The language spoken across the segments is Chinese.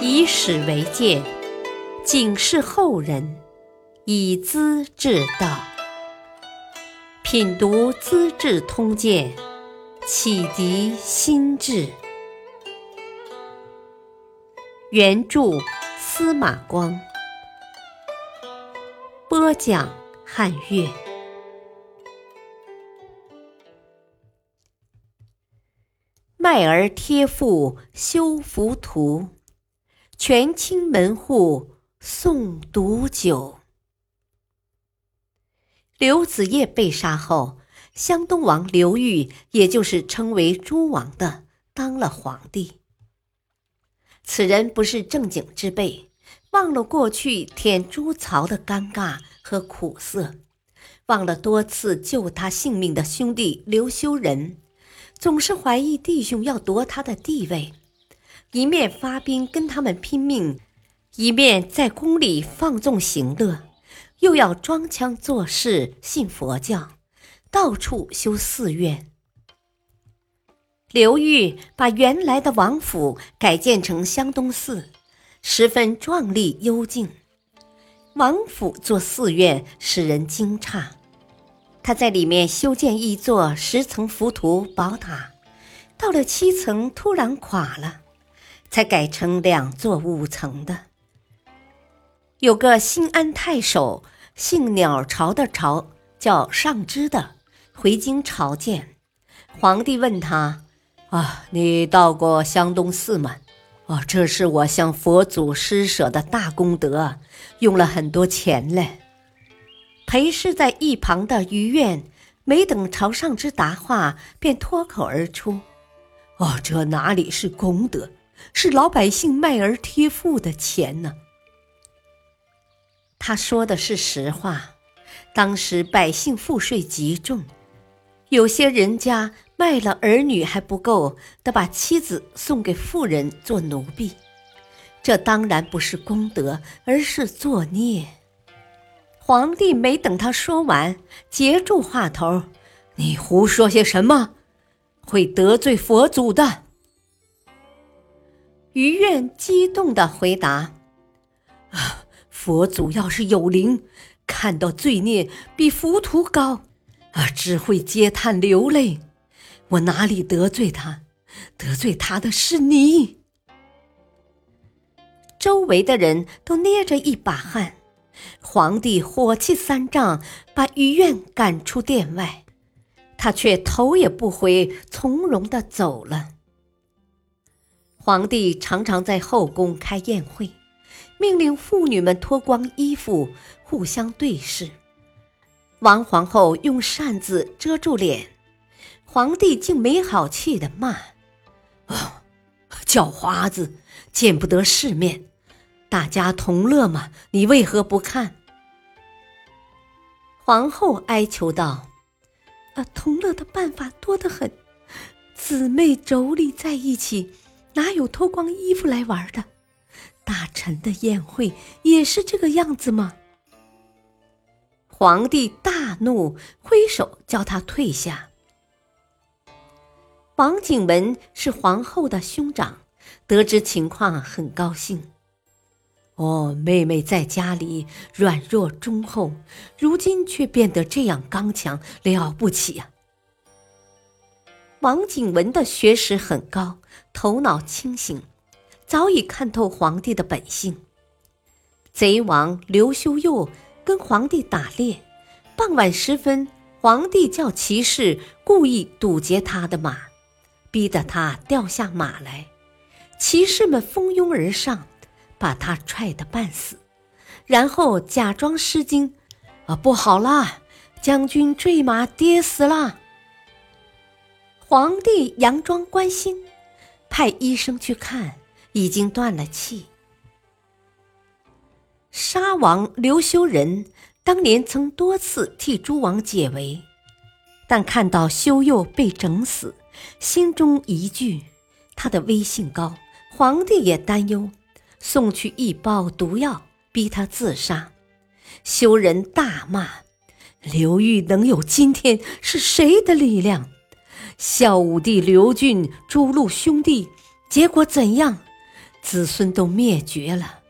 以史为鉴，警示后人，以资治道。品读《资治通鉴》，启迪心智。原著司马光，播讲汉乐。卖儿贴赋修浮屠，权倾门户诵毒酒。刘子业被杀后，湘东王刘裕，也就是称为诸王的，当了皇帝。此人不是正经之辈，忘了过去舔朱槽的尴尬和苦涩，忘了多次救他性命的兄弟刘修仁。总是怀疑弟兄要夺他的地位，一面发兵跟他们拼命，一面在宫里放纵行乐，又要装腔作势信佛教，到处修寺院。刘裕把原来的王府改建成湘东寺，十分壮丽幽静。王府做寺院，使人惊诧。他在里面修建一座十层浮屠宝塔，到了七层突然垮了，才改成两座五层的。有个新安太守，姓鸟巢的巢，叫上之的，回京朝见皇帝，问他：“啊，你到过湘东寺吗？哦，这是我向佛祖施舍的大功德，用了很多钱嘞。”陪侍在一旁的于愿，没等朝上之答话，便脱口而出：“哦，这哪里是功德，是老百姓卖儿贴赋的钱呢？”他说的是实话。当时百姓赋税极重，有些人家卖了儿女还不够，得把妻子送给富人做奴婢。这当然不是功德，而是作孽。皇帝没等他说完，截住话头：“你胡说些什么？会得罪佛祖的。”于愿激动的回答：“啊，佛祖要是有灵，看到罪孽比浮屠高，啊，只会嗟叹流泪。我哪里得罪他？得罪他的是你。”周围的人都捏着一把汗。皇帝火气三丈，把于愿赶出殿外，他却头也不回，从容的走了。皇帝常常在后宫开宴会，命令妇女们脱光衣服，互相对视。王皇后用扇子遮住脸，皇帝竟没好气的骂：“哦，叫花子，见不得世面！”大家同乐嘛，你为何不看？皇后哀求道：“啊，同乐的办法多得很，姊妹妯娌在一起，哪有脱光衣服来玩的？大臣的宴会也是这个样子吗？”皇帝大怒，挥手叫他退下。王景文是皇后的兄长，得知情况很高兴。哦，妹妹在家里软弱忠厚，如今却变得这样刚强，了不起呀！王景文的学识很高，头脑清醒，早已看透皇帝的本性。贼王刘修佑跟皇帝打猎，傍晚时分，皇帝叫骑士故意堵截他的马，逼得他掉下马来，骑士们蜂拥而上。把他踹得半死，然后假装失惊，啊，不好啦！将军坠马跌死了。皇帝佯装关心，派医生去看，已经断了气。沙王刘修仁当年曾多次替诸王解围，但看到修佑被整死，心中疑惧。他的威信高，皇帝也担忧。送去一包毒药，逼他自杀。修人大骂：“刘裕能有今天，是谁的力量？孝武帝刘俊诛戮兄弟，结果怎样？子孙都灭绝了。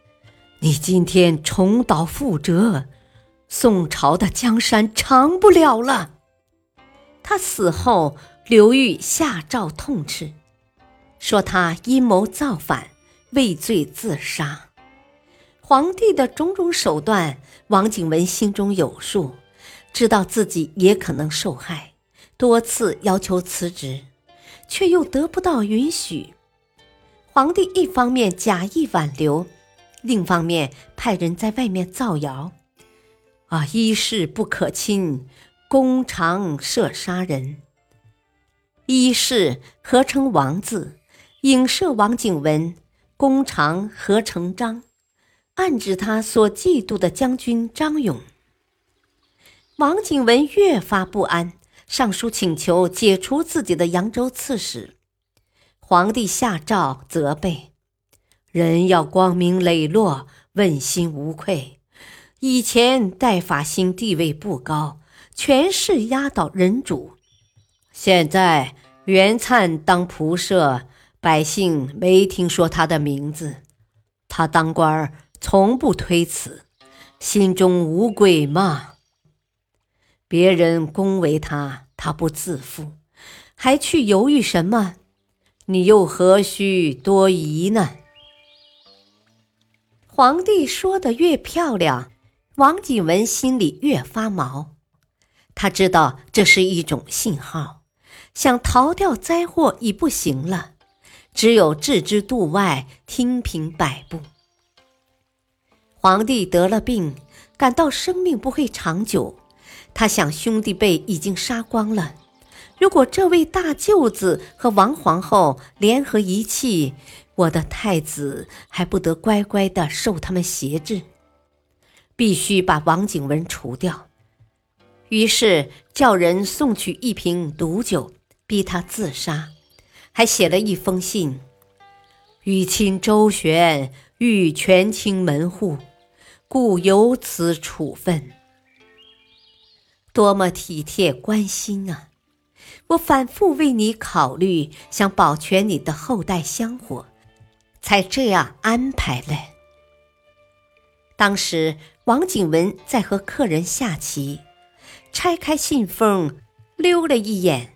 你今天重蹈覆辙，宋朝的江山长不了了。他死后，刘裕下诏痛斥，说他阴谋造反，畏罪自杀。皇帝的种种手段，王景文心中有数，知道自己也可能受害，多次要求辞职，却又得不到允许。皇帝一方面假意挽留，另一方面派人在外面造谣：“啊，一事不可亲，公常设杀人。”一事合成王字，影射王景文；公常合成张。暗指他所嫉妒的将军张勇。王景文越发不安，上书请求解除自己的扬州刺史。皇帝下诏责备：人要光明磊落，问心无愧。以前戴法兴地位不高，权势压倒人主；现在袁灿当仆射，百姓没听说他的名字。他当官儿。从不推辞，心中无鬼吗？别人恭维他，他不自负，还去犹豫什么？你又何须多疑呢？皇帝说的越漂亮，王景文心里越发毛。他知道这是一种信号，想逃掉灾祸已不行了，只有置之度外，听凭摆布。皇帝得了病，感到生命不会长久。他想，兄弟辈已经杀光了，如果这位大舅子和王皇后联合一气，我的太子还不得乖乖的受他们挟制？必须把王景文除掉。于是叫人送去一瓶毒酒，逼他自杀，还写了一封信：“与亲周旋，欲权倾门户。”故有此处分，多么体贴关心啊！我反复为你考虑，想保全你的后代香火，才这样安排嘞。当时王景文在和客人下棋，拆开信封，溜了一眼，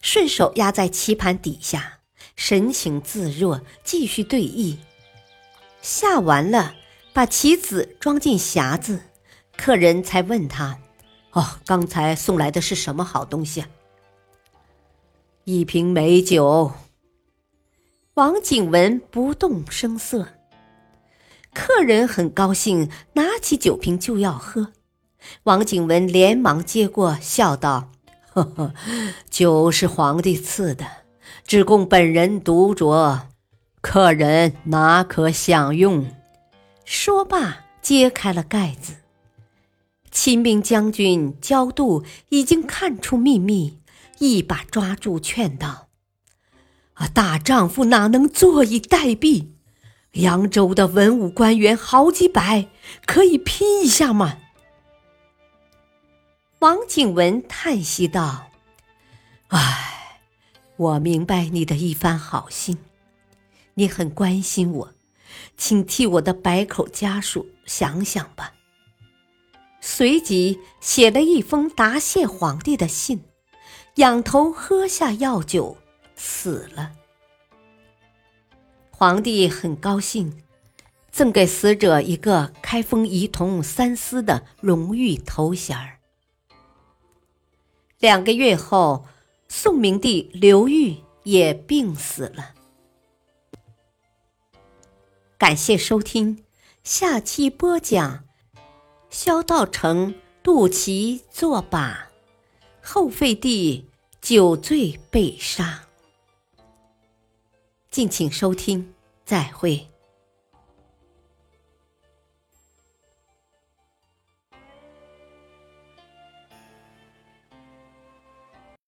顺手压在棋盘底下，神情自若，继续对弈。下完了。把棋子装进匣子，客人才问他：“哦，刚才送来的是什么好东西啊？”一瓶美酒。王景文不动声色。客人很高兴，拿起酒瓶就要喝。王景文连忙接过，笑道：“呵呵，酒是皇帝赐的，只供本人独酌，客人哪可享用？”说罢，揭开了盖子。秦兵将军焦度已经看出秘密，一把抓住，劝道：“啊，大丈夫哪能坐以待毙？扬州的文武官员好几百，可以拼一下吗？”王景文叹息道：“唉，我明白你的一番好心，你很关心我。”请替我的百口家属想想吧。随即写了一封答谢皇帝的信，仰头喝下药酒，死了。皇帝很高兴，赠给死者一个开封仪同三司的荣誉头衔儿。两个月后，宋明帝刘裕也病死了。感谢收听，下期播讲：萧道成渡其作罢，后废帝酒醉被杀。敬请收听，再会。